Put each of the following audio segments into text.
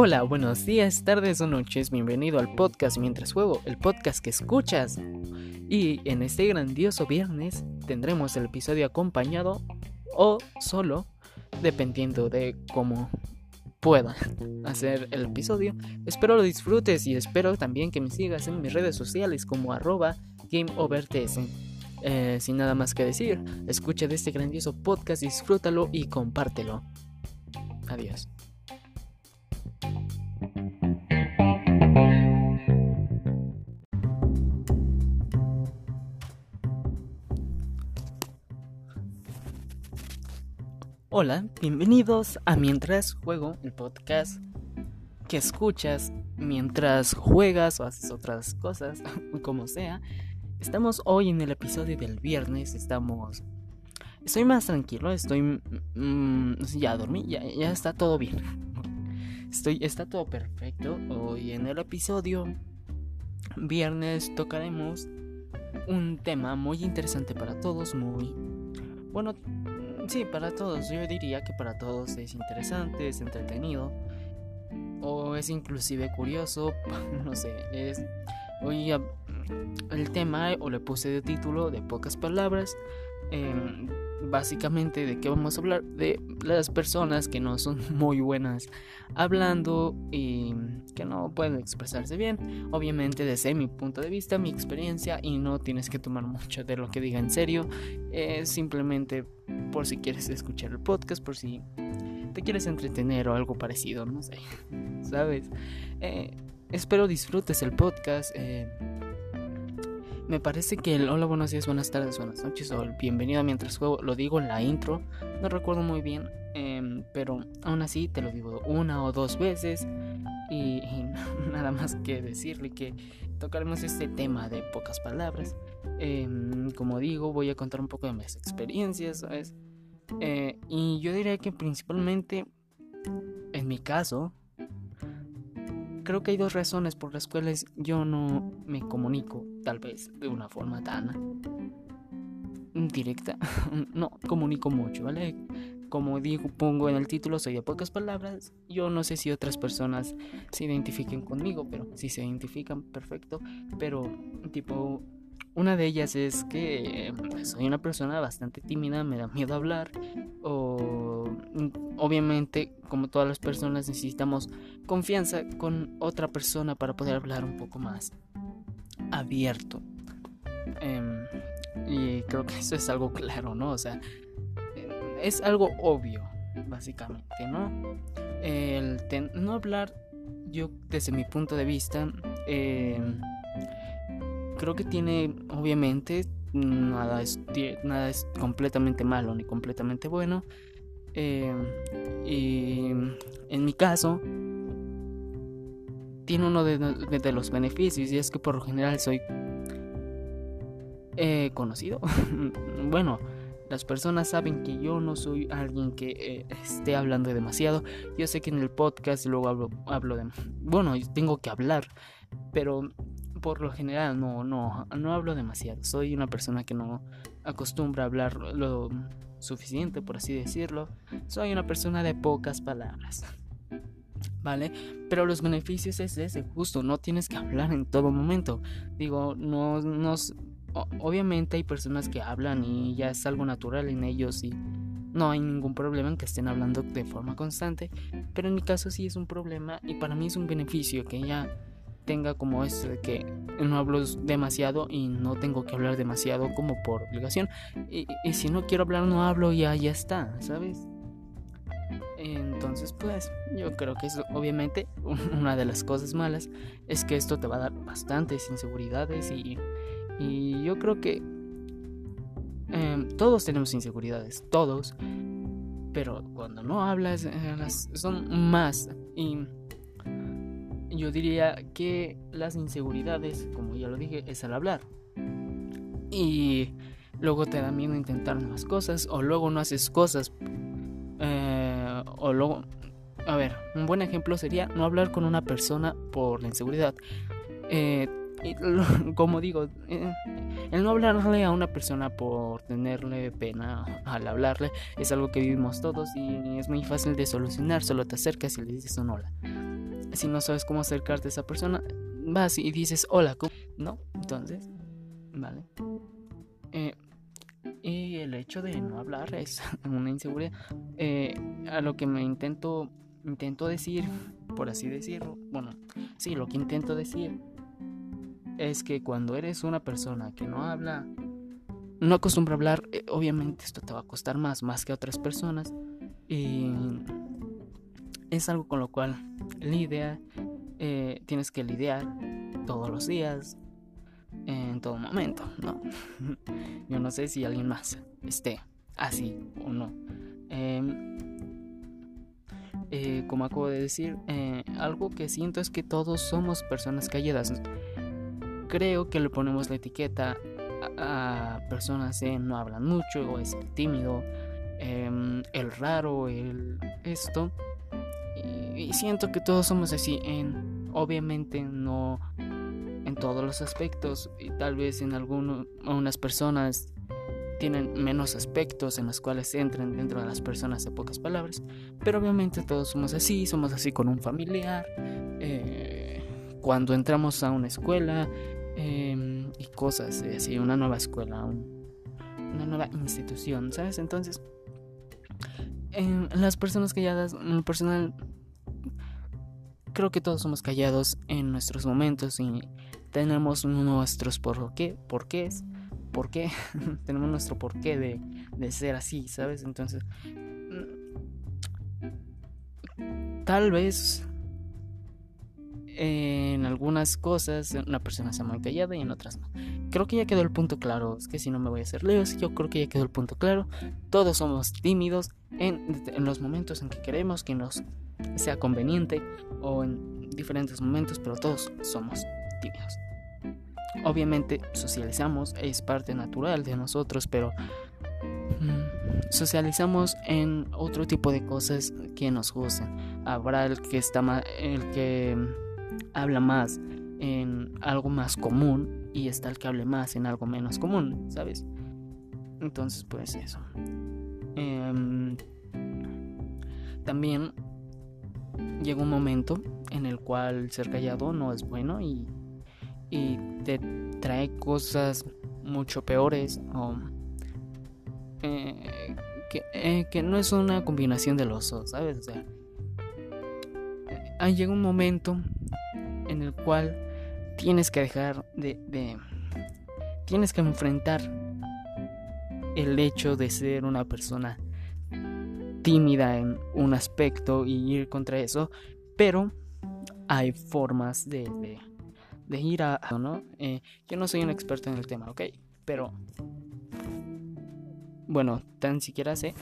Hola, buenos días, tardes o noches, bienvenido al podcast Mientras Juego, el podcast que escuchas. Y en este grandioso viernes tendremos el episodio acompañado o solo, dependiendo de cómo pueda hacer el episodio. Espero lo disfrutes y espero también que me sigas en mis redes sociales como arroba. Eh, sin nada más que decir, escucha de este grandioso podcast, disfrútalo y compártelo. Adiós. Hola, bienvenidos a Mientras Juego, el podcast que escuchas mientras juegas o haces otras cosas, como sea. Estamos hoy en el episodio del viernes, estamos... Estoy más tranquilo, estoy... Mm, ya dormí, ya, ya está todo bien. Estoy, está todo perfecto. Hoy en el episodio viernes tocaremos un tema muy interesante para todos, muy... Bueno, sí, para todos. Yo diría que para todos es interesante, es entretenido. O es inclusive curioso, no sé, es... Hoy el tema o le puse de título de pocas palabras. Em, básicamente de qué vamos a hablar de las personas que no son muy buenas hablando y que no pueden expresarse bien obviamente desde mi punto de vista mi experiencia y no tienes que tomar mucho de lo que diga en serio es simplemente por si quieres escuchar el podcast por si te quieres entretener o algo parecido no sé sabes eh, espero disfrutes el podcast eh, me parece que el hola, buenos días, buenas tardes, buenas noches o el bienvenido mientras juego lo digo en la intro. No recuerdo muy bien, em, pero aún así te lo digo una o dos veces. Y, nada más que decirle que tocaremos este tema de pocas palabras. Em, como digo, voy a contar un poco de mis experiencias, ¿sabes? Eh, y yo diría que principalmente, en mi caso, creo que hay dos razones por las cuales yo no me comunico, tal vez de una forma tan directa. no comunico mucho, ¿vale? Como digo, pongo en el título, soy de pocas palabras. Yo no sé si otras personas se identifiquen conmigo, pero si se identifican, perfecto. Pero, tipo, una de ellas es que pues, soy una persona bastante tímida, me da miedo hablar o obviamente como todas las personas necesitamos confianza con otra persona para poder hablar un poco más abierto. Em, y creo que eso es algo claro, ¿no? O sea, es algo obvio, básicamente, ¿no? El no hablar, yo desde mi punto de vista, eh, creo que tiene, obviamente, nada es, nada es completamente malo ni completamente bueno. Eh, y en mi caso, tiene uno de, los beneficios y es que por lo general soy eh, conocido. bueno, las personas saben que yo no soy alguien que eh, esté hablando demasiado. Yo sé que en el podcast luego hablo, hablo de... Bueno, tengo que hablar, pero por lo general no, no, no hablo demasiado. Soy una persona que no acostumbra a hablar lo suficiente, por así decirlo. Soy una persona de pocas palabras. ¿Vale? Pero los beneficios es ese, justo, no tienes que hablar en todo momento. Digo, no, no, obviamente hay personas que hablan y ya es algo natural en ellos y no hay ningún problema en que estén hablando de forma constante, pero en mi caso sí es un problema y para mí es un beneficio que ya tenga como eso de que no hablo demasiado y no tengo que hablar demasiado como por obligación. Y, si no quiero hablar, no hablo y ya, está, ¿sabes? Entonces, pues yo creo que es obviamente una de las cosas malas es que esto te va a dar bastantes inseguridades y, y yo creo que em, todos tenemos inseguridades, todos, pero cuando no hablas eh, son más yo diría que las inseguridades, como ya lo dije, es al hablar. Y luego te da miedo intentar nuevas cosas, o luego no haces cosas. Eh, o luego, a ver, un buen ejemplo sería no hablar con una persona por la inseguridad. Eh, como digo, eh, el no hablarle a una persona por tenerle pena al hablarle es algo que vivimos todos y es muy fácil de solucionar. Solo te acercas y le dices un hola. Si no sabes cómo acercarte a esa persona, vas y dices hola, ¿no? Entonces, vale. Eh, y el hecho de no hablar es una inseguridad. Eh, a lo que me intento, intento decir, por así decirlo, bueno, sí, lo que intento decir es que cuando eres una persona que no habla, no acostumbra a hablar, eh, obviamente esto te va a costar más, más que a otras personas. Y es algo con lo cual lidia, eh, tienes que lidiar todos los días, en todo momento, ¿no? Yo no sé si alguien más esté así o no. Em, eh, como acabo de decir, algo que siento es que todos somos personas calladas creo que le ponemos la etiqueta a, personas que no hablan mucho o es tímido, em, el raro, el esto. Y, siento que todos somos así, en, obviamente no en todos los aspectos y tal vez en algunas personas tienen menos aspectos en los cuales entran dentro de las personas de pocas palabras, pero obviamente todos somos así, somos así con un familiar, eh, cuando entramos a una escuela, Em, y cosas, así, una nueva escuela, una nueva institución, ¿sabes? Entonces, em, las personas calladas, en lo personal, creo que todos somos callados en nuestros momentos y tenemos nuestros por qué, por qué es, por qué, tenemos nuestro porqué de, de ser así, ¿sabes? Entonces, mm, tal vez en algunas cosas una persona sea muy callada y en otras no. Creo que ya quedó el punto claro. Es que si no me voy a hacer leos, yo creo que ya quedó el punto claro. Todos somos tímidos en, los momentos en que queremos que nos sea conveniente o en diferentes momentos, pero todos somos tímidos. Obviamente socializamos, es parte natural de nosotros, pero mm, socializamos en otro tipo de cosas que nos gustan. Habrá el que está más, el que habla más en algo más común y está el que hable más en algo menos común, ¿sabes? Entonces, pues eso. Em, también llega un momento en el cual ser callado no es bueno y, te trae cosas mucho peores o eh, que, eh, que, no es una combinación de los dos, ¿sabes? O sea, llega un momento en el cual tienes que dejar de, tienes que enfrentar el hecho de ser una persona tímida en un aspecto y ir contra eso, pero hay formas de, de, ir a... ¿no? Eh, yo no soy un experto en el tema, ¿ok? Pero... Bueno, tan siquiera sé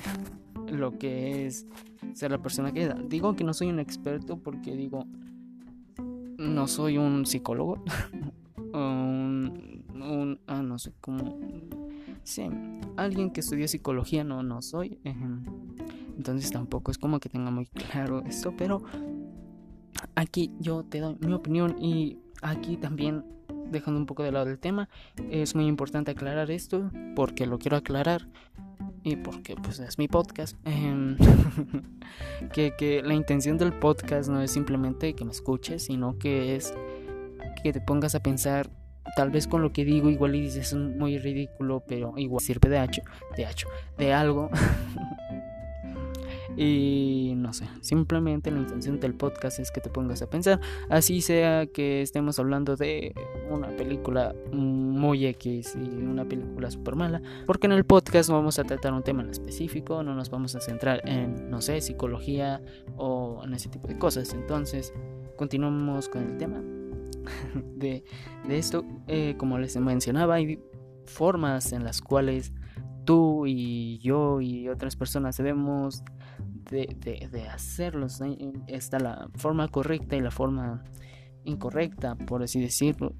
lo que es ser la persona que... Digo que no soy un experto porque digo, no soy un psicólogo. un, ah, no sé cómo. Sí, alguien que estudió psicología no, no soy. Entonces tampoco es como que tenga muy claro eso. Pero aquí yo te doy mi opinión y aquí también dejando un poco de lado el tema, es muy importante aclarar esto porque lo quiero aclarar y porque pues es mi podcast, em, que, que la intención del podcast no es simplemente que me escuches, sino que es que te pongas a pensar tal vez con lo que digo igual y dices es muy ridículo, pero igual sirve de hacho, de hacho, de algo Y no sé, simplemente la intención del podcast es que te pongas a pensar, así sea que estemos hablando de una película muy X y una película super mala, porque en el podcast no vamos a tratar un tema en específico, no nos vamos a centrar en, no sé, psicología o en ese tipo de cosas. Entonces, continuamos con el tema de, de esto. Eh, como les mencionaba, hay formas en las cuales tú y yo y otras personas debemos de, de, hacerlo. Está la forma correcta y la forma incorrecta, por así decirlo.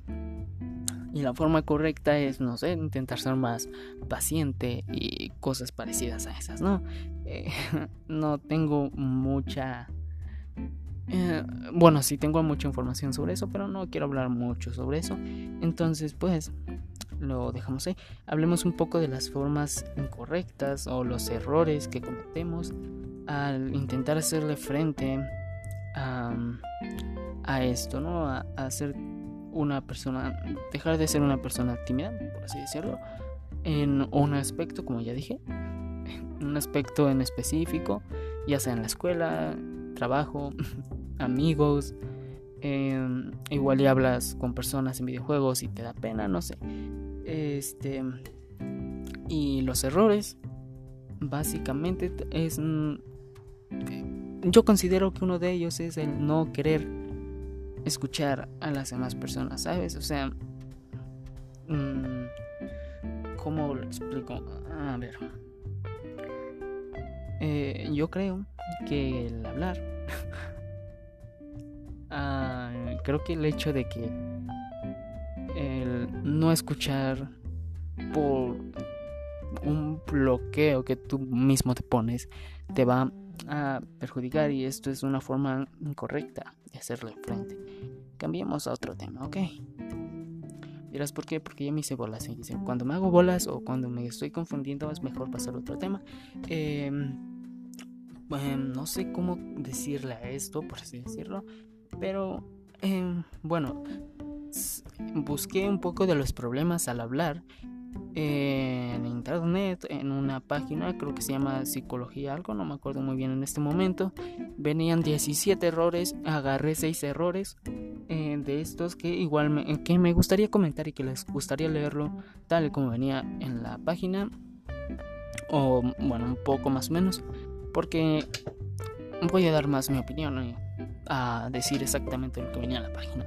Y la forma correcta es, no sé, intentar ser más paciente y cosas parecidas a esas, ¿no? Eh, no tengo mucha Eh, bueno, sí tengo mucha información sobre eso, pero no quiero hablar mucho sobre eso. Entonces, pues, lo dejamos ahí. Hablemos un poco de las formas incorrectas o los errores que cometemos al intentar hacerle frente a, a esto, ¿no? A, a, ser una persona, dejar de ser una persona tímida, por así decirlo, en un aspecto, como ya dije, un aspecto en específico, ya sea en la escuela, trabajo, amigos, em, igual y hablas con personas en videojuegos y te da pena, no sé. Este y los errores básicamente es yo considero que uno de ellos es el no querer escuchar a las demás personas, ¿sabes? O sea, mm, ¿cómo lo explico? A ver. Eh, yo creo que el hablar ah, creo que el hecho de que el no escuchar por un bloqueo que tú mismo te pones te va a perjudicar y esto es una forma incorrecta de hacerle frente. Cambiemos a otro tema, ¿ok? Dirás por qué, porque ya me hice bolas. Cuando me hago bolas o cuando me estoy confundiendo es mejor pasar a otro tema. Eh, no sé cómo decirle a esto, por así decirlo, pero em, bueno, busqué un poco de los problemas al hablar en internet, en una página, creo que se llama Psicología algo, no me acuerdo muy bien en este momento. Venían 17 errores, agarré 6 errores eh, de estos que igual me, que me gustaría comentar y que les gustaría leerlo tal como venía en la página, o bueno, un poco más o menos porque voy a dar más mi opinión y a decir exactamente lo que venía en la página.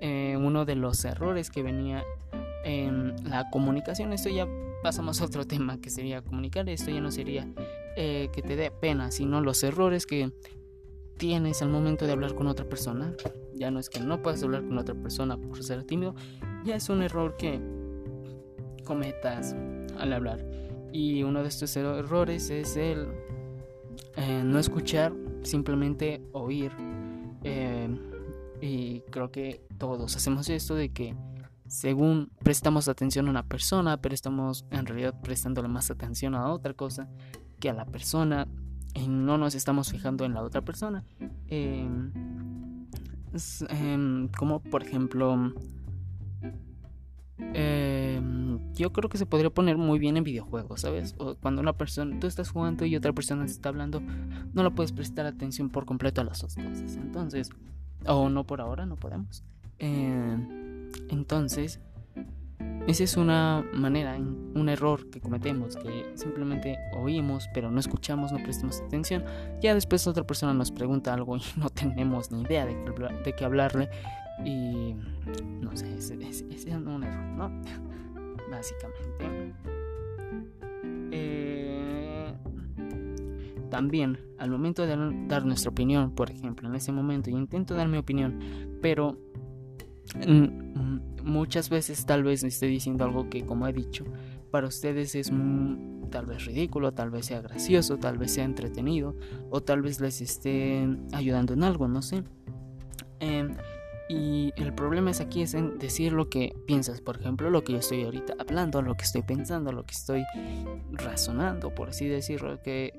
Eh, uno de los errores que venía la comunicación, esto ya pasamos a otro tema que sería comunicar, esto ya no sería eh, que te dé pena, sino los errores que tienes al momento de hablar con otra persona. Ya no es que no puedas hablar con otra persona por ser tímido, ya es un error que cometas al hablar. Y uno de estos errores es el eh, no escuchar, simplemente oír. Eh, y creo que todos hacemos esto de que según prestamos atención a una persona, pero estamos en realidad prestándole más atención a otra cosa que a la persona y no nos estamos fijando en la otra persona. Em, em, como por ejemplo, Em, yo creo que se podría poner muy bien en videojuegos, ¿sabes? Cuando una persona, tú estás jugando y otra persona está hablando, no lo puedes prestar atención por completo a las dos cosas. Entonces, o no por ahora, no podemos. Em, entonces, esa es una manera, un error que cometemos, que simplemente oímos, pero no escuchamos, no prestamos atención. Ya después otra persona nos pregunta algo y no tenemos ni idea de qué hablarle. Y no sé, ese, es un error, ¿no? Básicamente. Eh, también, al momento de dar nuestra opinión, por ejemplo, en ese momento, yo intento dar mi opinión, pero muchas veces tal vez estoy diciendo algo que, como he dicho, para ustedes es tal vez ridículo, tal vez sea gracioso, tal vez sea entretenido, o tal vez les esté ayudando en algo, no sé. Eh, y el problema es aquí es en decir lo que piensas, por ejemplo, lo que yo estoy ahorita hablando, lo que estoy pensando, lo que estoy razonando, por así decirlo, que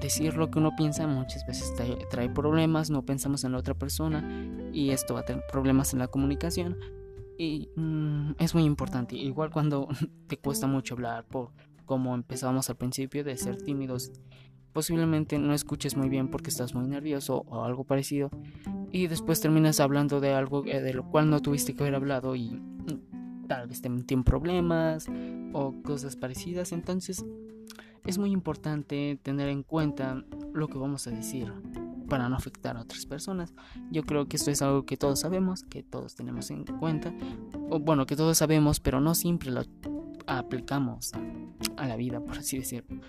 decir lo que uno piensa muchas veces trae, problemas, no pensamos en la otra persona y esto va a tener problemas en la comunicación. Y mm, es muy importante, igual cuando te cuesta mucho hablar por como empezábamos al principio de ser tímidos posiblemente no escuches muy bien porque estás muy nervioso o algo parecido y después terminas hablando de algo eh, de lo cual no tuviste que haber hablado y mm, tal vez te metí problemas o cosas parecidas. Entonces es muy importante tener en cuenta lo que vamos a decir para no afectar a otras personas. Yo creo que esto es algo que todos sabemos, que todos tenemos en cuenta, o bueno, que todos sabemos, pero no siempre lo aplicamos a, la vida, por así decirlo.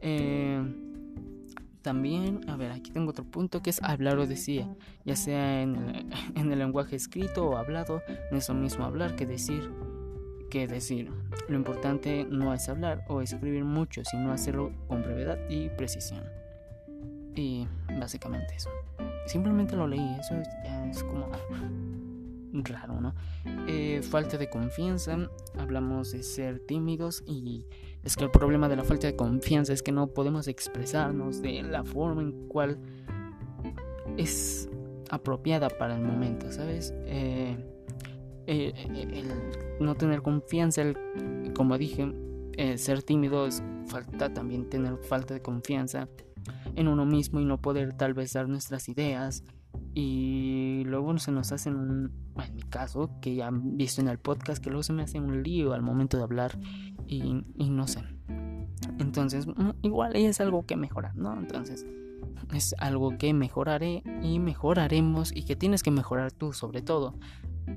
Eh, también, a ver, aquí tengo otro punto que es hablar o decir, ya sea en el, lenguaje escrito o hablado, no es lo mismo hablar que decir que decir. Lo importante no es hablar o escribir mucho, sino hacerlo con brevedad y precisión. Y básicamente eso. Simplemente lo leí, eso ya es como raro, ¿no? Eh, falta de confianza, hablamos de ser tímidos y es que el problema de la falta de confianza es que no podemos expresarnos de la forma en cual es apropiada para el momento, ¿sabes? Eh, eh, el no tener confianza, el, como dije, ser tímido es falta también tener falta de confianza en uno mismo y no poder tal vez dar nuestras ideas y luego se nos hacen un, en mi caso, que ya han visto en el podcast, que luego se me hace un lío al momento de hablar y, y no sé. Entonces, mm, igual es algo que mejorar, ¿no? Entonces, es algo que mejoraré y mejoraremos y que tienes que mejorar tú sobre todo.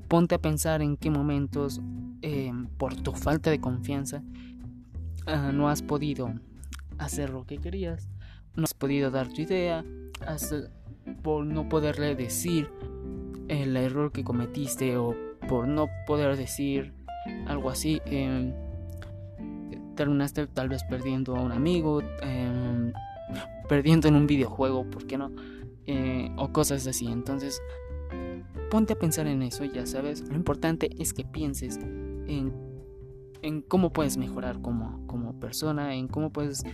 Ponte a pensar en qué momentos, eh, por tu falta de confianza, ah, no has podido hacer lo que querías, no has podido dar tu idea, por no poderle decir el error que cometiste o por no poder decir algo así. Em, terminaste tal vez perdiendo a un amigo, em, perdiendo en un videojuego, ¿por qué no? Eh, o cosas así. Entonces, ponte a pensar en eso, ya sabes. Lo importante es que pienses en, cómo puedes mejorar como, como persona, en cómo puedes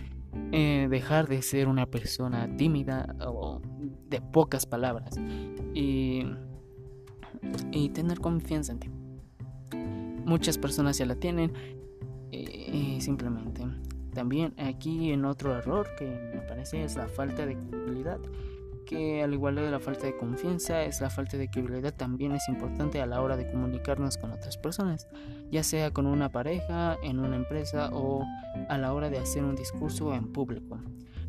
eh, dejar de ser una persona tímida o de pocas palabras y, y tener confianza en ti. Muchas personas ya la tienen y simplemente. También aquí en otro error que me parece es la falta de credibilidad que al igual de la falta de confianza, es la falta de credibilidad también es importante a la hora de comunicarnos con otras personas, ya sea con una pareja, en una empresa o a la hora de hacer un discurso en público.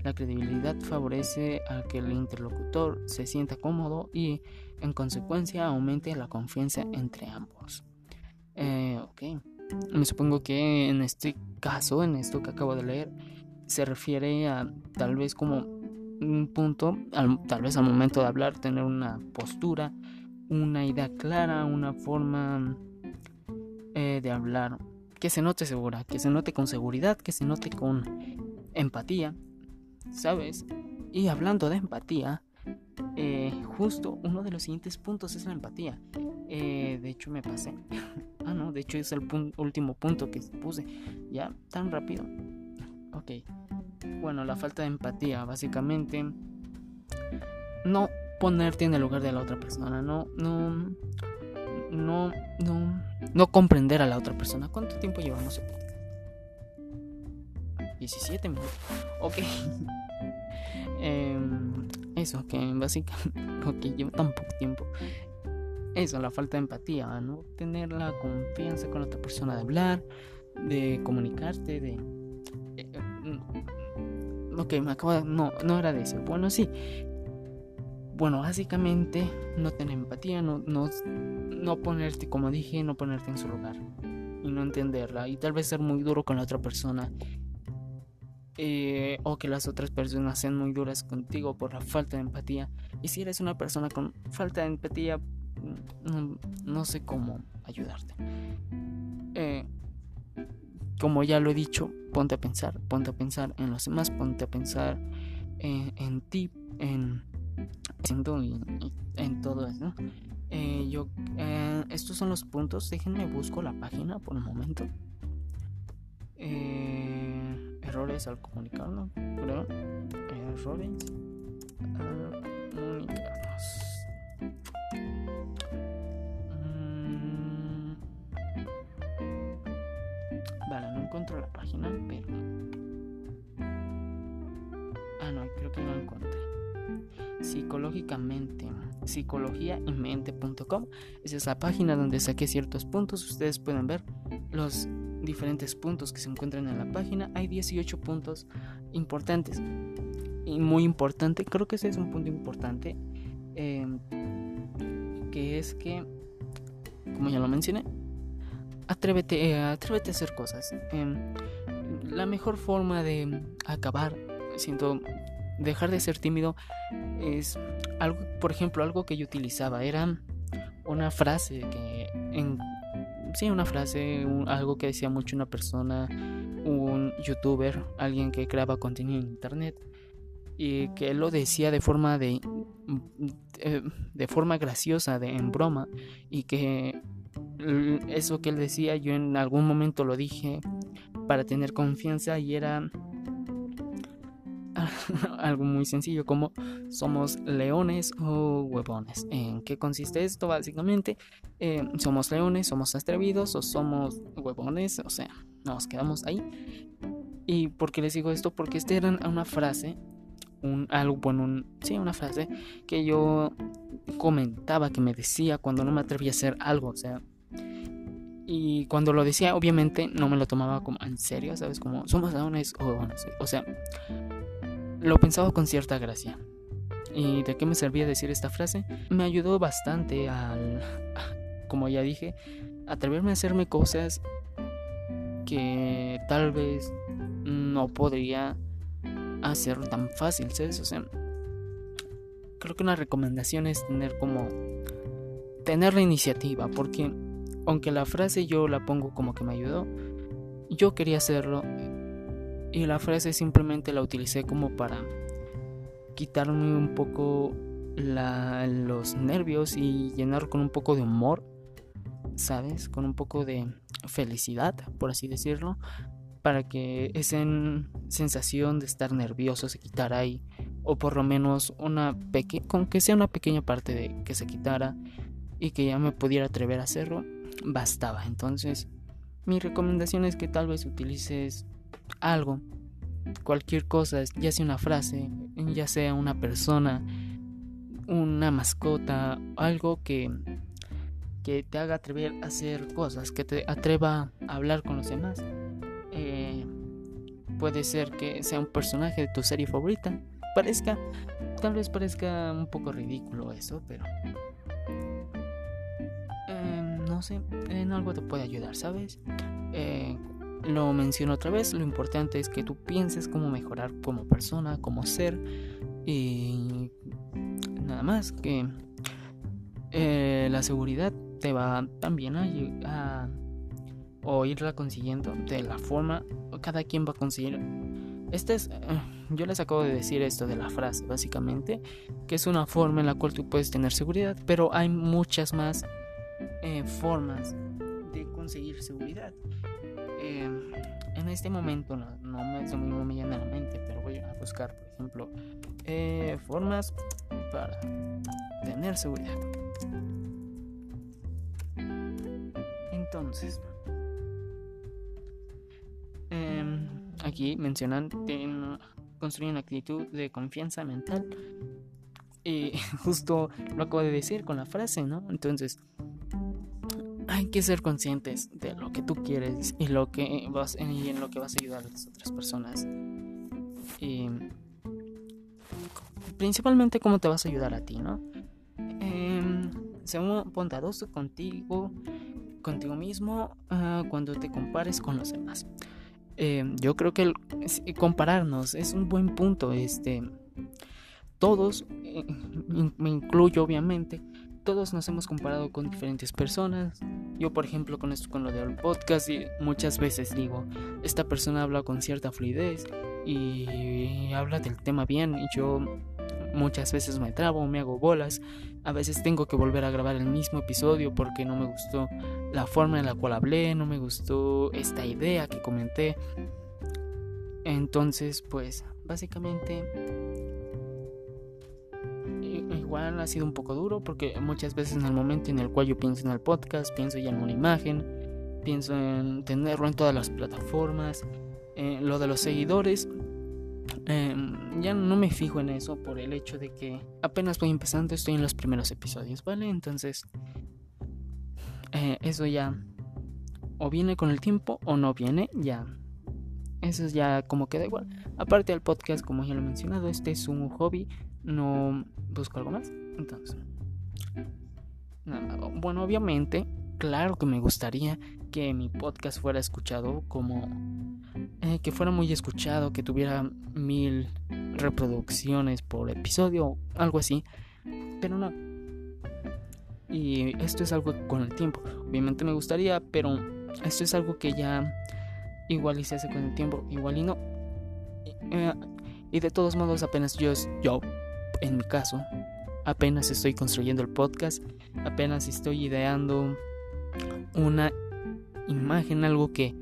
La credibilidad favorece a que el interlocutor se sienta cómodo y en consecuencia aumente la confianza entre ambos. Eh, ok, me supongo que en este caso, en esto que acabo de leer, se refiere a tal vez como un punto, tal vez al momento de hablar, tener una postura, una idea clara, una forma eh, de hablar que se note segura, que se note con seguridad, que se note con empatía, ¿sabes? Y hablando de empatía, eh, justo uno de los siguientes puntos es la empatía. Eh, de hecho me pasé. ah, no, de hecho es el último punto que puse. Ya, tan rápido. Ok bueno, la falta de empatía, básicamente. No ponerte en el lugar de la otra persona, no, no, no, no, no comprender a la otra persona. ¿Cuánto tiempo llevamos? 17 minutos. Ok. Em, eso, que básicamente, ok, lleva tan poco tiempo. Eso, la falta de empatía, ¿no? Tener la confianza con la otra persona de hablar, de comunicarte, de Ok, me acabo de... No, no era de eso. Bueno, sí. Bueno, básicamente no tener empatía, no, no, no ponerte, como dije, no ponerte en su lugar. Y no entenderla. Y tal vez ser muy duro con la otra persona. Eh, o que las otras personas sean muy duras contigo por la falta de empatía. Y si eres una persona con falta de empatía, no, no sé cómo ayudarte. Como ya lo he dicho, ponte a pensar, ponte a pensar en los demás, ponte a pensar en, ti, en, en todo eso. Eh, yo, eh, estos son los puntos. Déjenme busco la página por un momento. Eh, errores al comunicarnos, creo. Errores comunicarnos. Encuentro la página, pero... Ah, no, creo que lo encontré. Psicológicamente, psicología y mente.com. Esa es la página donde saqué ciertos puntos. Ustedes pueden ver los diferentes puntos que se encuentran en la página. Hay 18 puntos importantes. Y muy importante, creo que ese es un punto importante. Em, que es que, como ya lo mencioné, atrévete, eh, atrévete a hacer cosas. Em, la mejor forma de acabar, siento, dejar de ser tímido es algo, por ejemplo, algo que yo utilizaba era una frase que en sí, una frase, algo que decía mucho una persona, un youtuber, alguien que creaba contenido en internet, y que lo decía de forma de de forma graciosa de en broma y que eso que él decía yo en algún momento lo dije para tener confianza y era algo muy sencillo como somos leones o huevones. ¿En qué consiste esto? Básicamente, eh, somos leones, somos atrevidos o somos huevones, o sea, nos quedamos ahí. ¿Y por qué les digo esto? Porque esta era una frase, un, algo, bueno, un, sí, una frase que yo comentaba, que me decía cuando no me atrevía a hacer algo, o sea, y cuando lo decía, obviamente no me lo tomaba como en serio, ¿sabes? Como somos leones o huevones, o sea, lo pensaba con cierta gracia. ¿Y de qué me servía decir esta frase? Me ayudó bastante al, como ya dije, atreverme a hacerme cosas que tal vez no podría hacer tan fácil, ¿sabes? O sea, creo que una recomendación es tener como tener la iniciativa, porque aunque la frase yo la pongo como que me ayudó, yo quería hacerlo y la frase simplemente la utilicé como para quitarme un poco los nervios y llenar con un poco de humor, ¿sabes? Con un poco de felicidad, por así decirlo, para que esa sensación de estar nervioso se quitara ahí, o por lo menos una pequeña, con que sea una pequeña parte de que se quitara y que ya me pudiera atrever a hacerlo, bastaba. Entonces, mi recomendación es que tal vez utilices algo, cualquier cosa, ya sea una frase, ya sea una persona, una mascota, algo que, que te haga atrever a hacer cosas, que te atreva a hablar con los demás. Eh, puede ser que sea un personaje de tu serie favorita. Parezca, tal vez parezca un poco ridículo eso, pero en algo te puede ayudar, ¿sabes? Eh, lo menciono otra vez, lo importante es que tú pienses cómo mejorar como persona, como ser y nada más que eh, la seguridad te va también a, a o irla consiguiendo de la forma cada quien va a conseguir este es eh, yo les acabo de decir esto de la frase básicamente que es una forma en la cual tú puedes tener seguridad pero hay muchas más eh, formas de conseguir seguridad eh, en este momento no, me, mismo me llena la mente, pero voy a buscar, por ejemplo, eh, formas para tener seguridad. Entonces, em, aquí mencionan construir una actitud de confianza mental. Y justo lo acabo de decir con la frase, ¿no? Entonces, hay que ser conscientes de lo que tú quieres y lo que vas y en lo que vas a ayudar a las otras personas. Y principalmente cómo te vas a ayudar a ti, ¿no? Eh, sé bondadoso contigo, contigo mismo ah, cuando te compares con los demás. Em, yo creo que compararnos es un buen punto. Este, todos, eh, me incluyo obviamente, todos nos hemos comparado con diferentes personas. Yo, por ejemplo, con esto, con lo del podcast, y muchas veces digo, esta persona habla con cierta fluidez y habla del tema bien y yo muchas veces me trabo, me hago bolas. A veces tengo que volver a grabar el mismo episodio porque no me gustó la forma en la cual hablé, no me gustó esta idea que comenté. Entonces, pues, básicamente ha sido un poco duro porque muchas veces en el momento en el cual yo pienso en el podcast, pienso ya en una imagen, pienso en tenerlo en todas las plataformas, lo de los seguidores. Em, ya no me fijo en eso por el hecho de que apenas voy empezando, estoy en los primeros episodios, ¿vale? Entonces, eh, eso ya o viene con el tiempo o no viene, ya. Eso ya como queda igual. Aparte del podcast, como ya lo he mencionado, este es un hobby no busco algo más. Entonces, bueno, obviamente, claro que me gustaría que mi podcast fuera escuchado como eh, que fuera muy escuchado, que tuviera mil reproducciones por episodio, algo así, pero no. Y esto es algo con el tiempo. Obviamente me gustaría, pero esto es algo que ya igual y se hace con el tiempo, igual y no. Eh, Y de todos modos, apenas yo, yo, en mi caso, apenas estoy construyendo el podcast, apenas estoy ideando una imagen, algo que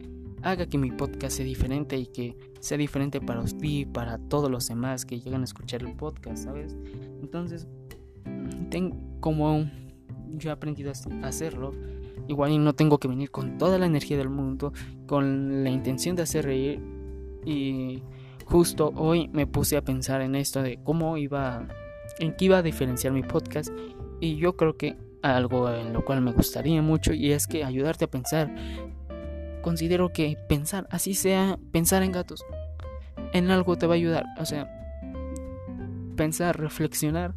haga que mi podcast sea diferente y que sea diferente para usted y para todos los demás que llegan a escuchar el podcast, ¿sabes? Entonces, tengo como yo he aprendido a hacerlo, igual y no tengo que venir con toda la energía del mundo, con la intención de hacer reír y justo hoy me puse a pensar en esto de cómo iba en qué iba a diferenciar mi podcast y yo creo que algo en lo cual me gustaría mucho y es que ayudarte a pensar. Considero que pensar así sea pensar en gatos en algo te va a ayudar. O sea pensar reflexionar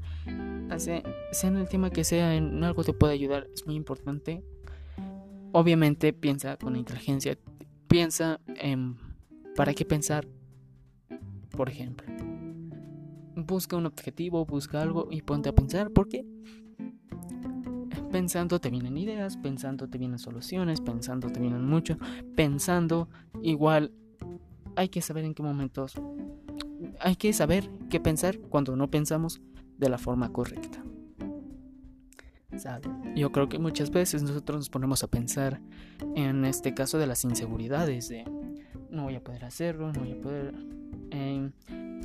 sea en el tema que sea en algo te puede ayudar es muy importante. Obviamente piensa con inteligencia piensa en para qué pensar por ejemplo busca un objetivo, busca algo y ponte a pensar. ¿Por qué? Pensando te vienen ideas, pensando te vienen soluciones, pensando te vienen mucho, pensando igual hay que saber en qué momentos, hay que saber qué pensar cuando no pensamos de la forma correcta. Yo creo que muchas veces nosotros nos ponemos a pensar en este caso de las inseguridades, de no voy a poder hacerlo, no voy a poder... Eh,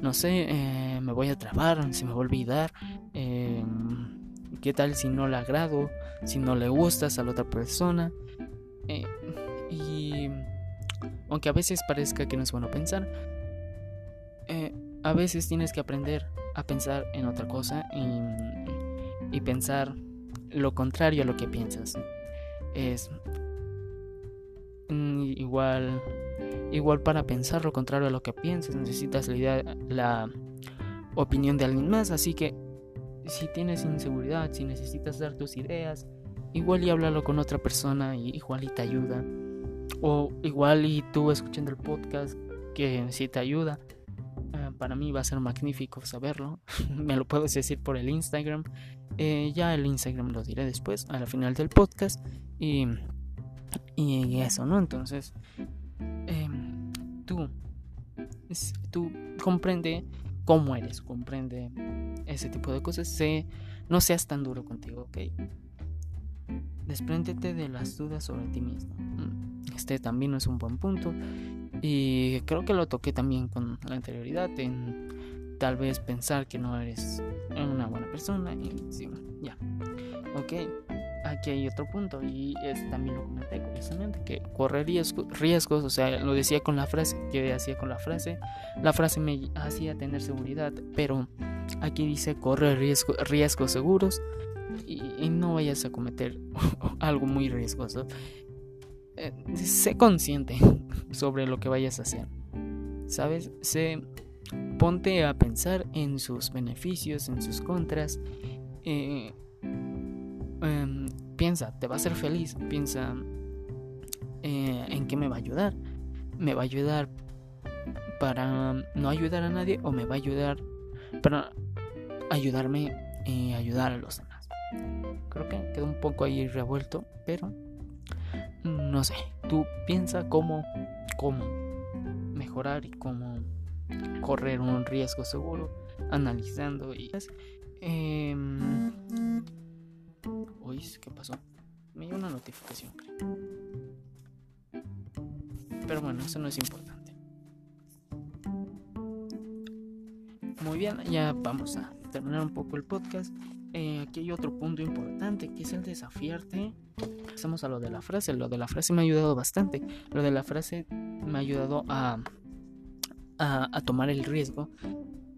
no sé, eh, me voy a trabar, se me va a olvidar. Eh, ¿Qué tal si no le agrado? Si no le gustas a la otra persona. Y aunque a veces parezca que no es bueno pensar, a veces tienes que aprender a pensar en otra cosa y, y pensar lo contrario a lo que piensas. Es mm, igual Igual para pensar lo contrario a lo que piensas, necesitas la, idea, la opinión de alguien más. Así que si tienes inseguridad, si necesitas dar tus ideas, igual y háblalo con otra persona y igual y te ayuda. O igual y tú escuchando el podcast que sí te ayuda. Eh, para mí va a ser magnífico saberlo. Me lo puedes decir por el Instagram. Eh, ya el Instagram lo diré después, a la final del podcast. Y, y eso, ¿no? Entonces, tú, tú comprende cómo eres, comprende ese tipo de cosas. No seas tan duro contigo, ¿ok? Despréndete de las dudas sobre ti mismo. Mm, este también es un buen punto. Y creo que lo toqué también con la anterioridad en tal vez pensar que no eres una buena persona. Y sí, ya. Ok aquí hay otro punto y es, también lo comenté curiosamente que correr riesgos, o sea, lo decía con la frase, que decía con la frase, la frase me hacía tener seguridad, pero aquí dice correr riesgo, riesgos seguros y, no vayas a cometer algo muy riesgoso. Eh, sé consciente sobre lo que vayas a hacer, ¿sabes? Sé, ponte a pensar en sus beneficios, en sus contras. Eh, Em, piensa, te va a hacer feliz, piensa eh, en qué me va a ayudar. Me va a ayudar para no ayudar a nadie o me va a ayudar para ayudarme y ayudar a los demás. Creo que quedó un poco ahí revuelto, pero no sé, tú piensa cómo, cómo mejorar y cómo correr un riesgo seguro, analizando y... Eh, ¿qué pasó? Me dio una notificación, creo. Pero bueno, eso no es importante. Muy bien, ya vamos a terminar un poco el podcast. Eh, aquí hay otro punto importante que es el desafiarte. Pasamos a lo de la frase. Lo de la frase me ha ayudado bastante. Lo de la frase me ha ayudado a, a, tomar el riesgo,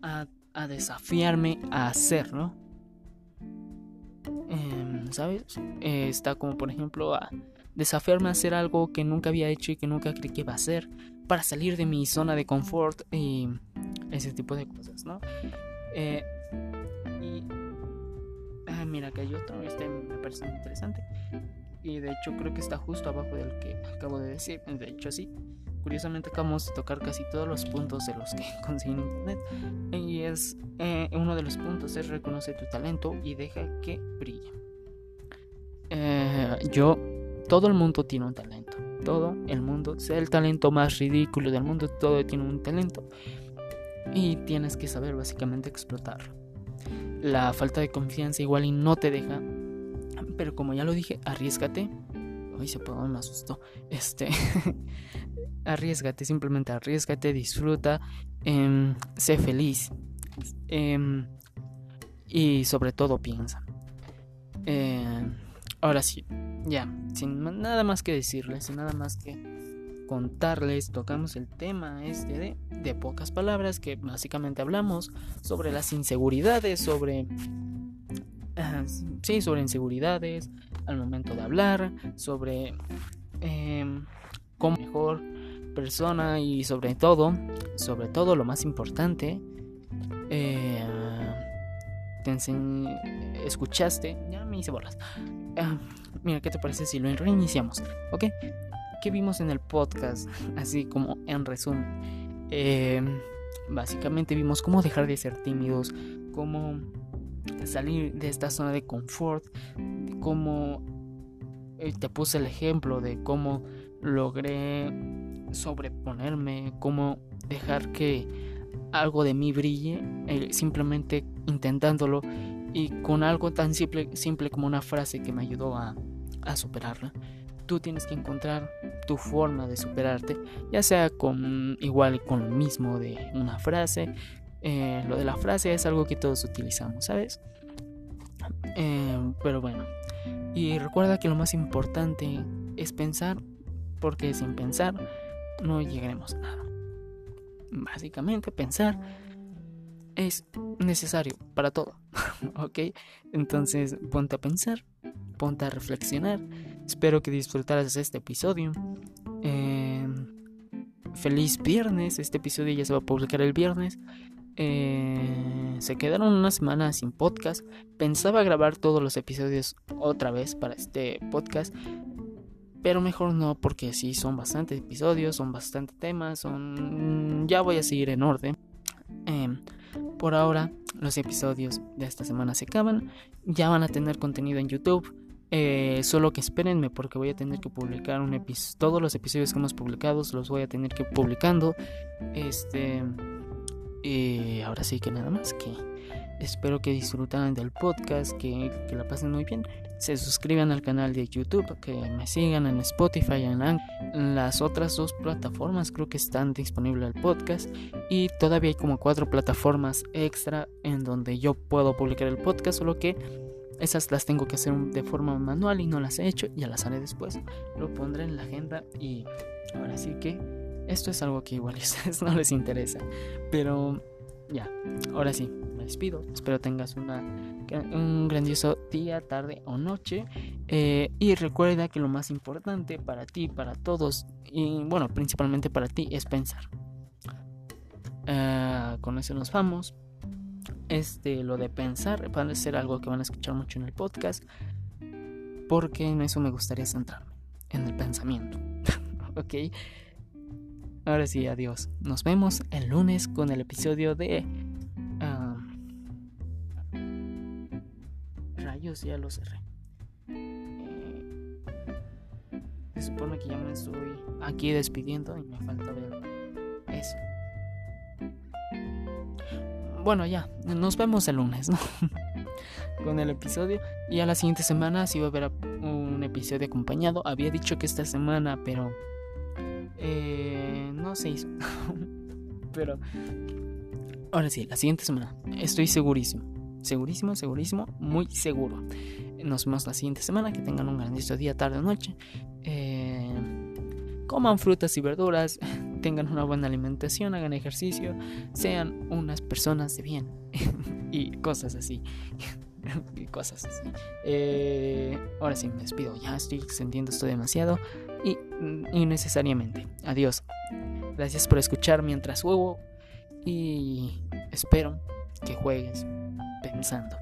a, a desafiarme a hacerlo ¿sabes? Eh, está como por ejemplo a desafiarme a hacer algo que nunca había hecho y que nunca creí que iba a hacer para salir de mi zona de confort y ese tipo de cosas, ¿no? Eh, y ah, mira que hay otro, este me parece muy interesante y de hecho creo que está justo abajo del que acabo de decir, de hecho sí. Curiosamente acabamos de tocar casi todos los puntos de los que conseguí en internet. Y es eh, uno de los puntos es reconoce tu talento y deja que brille. Eh, yo, todo el mundo tiene un talento. Todo el mundo, sea el talento más ridículo del mundo, todo tiene un talento. y tienes que saber básicamente explotarlo. La falta de confianza igual y no te deja, pero como ya lo dije, arriesgate. Hoy se puede, me asustó. Este, arriesgate, simplemente arriesgate, disfruta, em, sé feliz em, y sobre todo piensa. Em, ahora sí, ya, sin nada más que decirles, sin nada más que contarles, tocamos el tema este de, pocas palabras que básicamente hablamos sobre las inseguridades, sobre... Sí, sobre inseguridades al momento de hablar, sobre cómo mejor persona y sobre todo, sobre todo lo más importante, eh, te escuchaste, ya me hice bolas. Ah, mira, ¿qué te parece si lo reiniciamos? ¿Ok? ¿Qué vimos en el podcast? Así como en resumen. Eh, básicamente vimos cómo dejar de ser tímidos, cómo salir de esta zona de confort, cómo eh, te puse el ejemplo de cómo logré sobreponerme, cómo dejar que algo de mí brille, eh, simplemente intentándolo y con algo tan simple, simple como una frase que me ayudó a, a superarla. Tú tienes que encontrar tu forma de superarte, ya sea con igual con lo mismo de una frase. Eh, lo de la frase es algo que todos utilizamos, ¿sabes? Eh, pero bueno, y recuerda que lo más importante es pensar, porque sin pensar no llegaremos a nada. Básicamente pensar es necesario para todo, ¿ok? Entonces ponte a pensar, ponte a reflexionar. Espero que disfrutaras este episodio. Eh, feliz viernes, este episodio ya se va a publicar el viernes. Eh, se quedaron una semana sin podcast. Pensaba grabar todos los episodios otra vez para este podcast. Pero mejor no, porque sí, son bastantes episodios, son bastantes temas, son... Ya voy a seguir en orden. Em, por ahora, los episodios de esta semana se acaban. Ya van a tener contenido en YouTube. Eh, solo que espérenme porque voy a tener que publicar un episodio. Todos los episodios que hemos publicado los voy a tener que ir publicando. Este... Y ahora sí que nada más que espero que disfruten del podcast, que, que, la pasen muy bien. Se suscriban al canal de YouTube, que me sigan en Spotify, en, en las otras dos plataformas creo que están disponibles el podcast y todavía hay como cuatro plataformas extra en donde yo puedo publicar el podcast, solo que esas las tengo que hacer de forma manual y no las he hecho, ya las haré después. Lo pondré en la agenda y ahora sí que esto es algo que igual a ustedes no les interesa. Pero ya, ahora sí, me despido. Espero tengas una, un grandioso día, tarde o noche. Eh, y recuerda que lo más importante para ti, para todos, y bueno, principalmente para ti, es pensar. Uh, con eso nos vamos. Este, lo de pensar va a ser algo que van a escuchar mucho en el podcast. Porque en eso me gustaría centrarme, en el pensamiento. ok. Ahora sí, adiós. Nos vemos el lunes con el episodio de... Uh, rayos, ya lo cerré. Eh, se supone que ya me estoy aquí despidiendo y me falta ver eso. Bueno, ya, nos vemos el lunes, ¿no? con el episodio. Y a la siguiente semana sí va a haber un episodio acompañado. Había dicho que esta semana, pero eh, no se hizo. Pero ahora sí, la siguiente semana. Estoy segurísimo. Segurísimo, segurísimo, muy seguro. Nos vemos la siguiente semana. Que tengan un grandioso día, tarde o noche. Eh, coman frutas y verduras. Tengan una buena alimentación. Hagan ejercicio. Sean unas personas de bien. y cosas así. y cosas así. Eh, ahora sí, me despido. Ya estoy extendiendo esto demasiado y innecesariamente. Adiós. Gracias por escuchar mientras juego y espero que juegues pensando.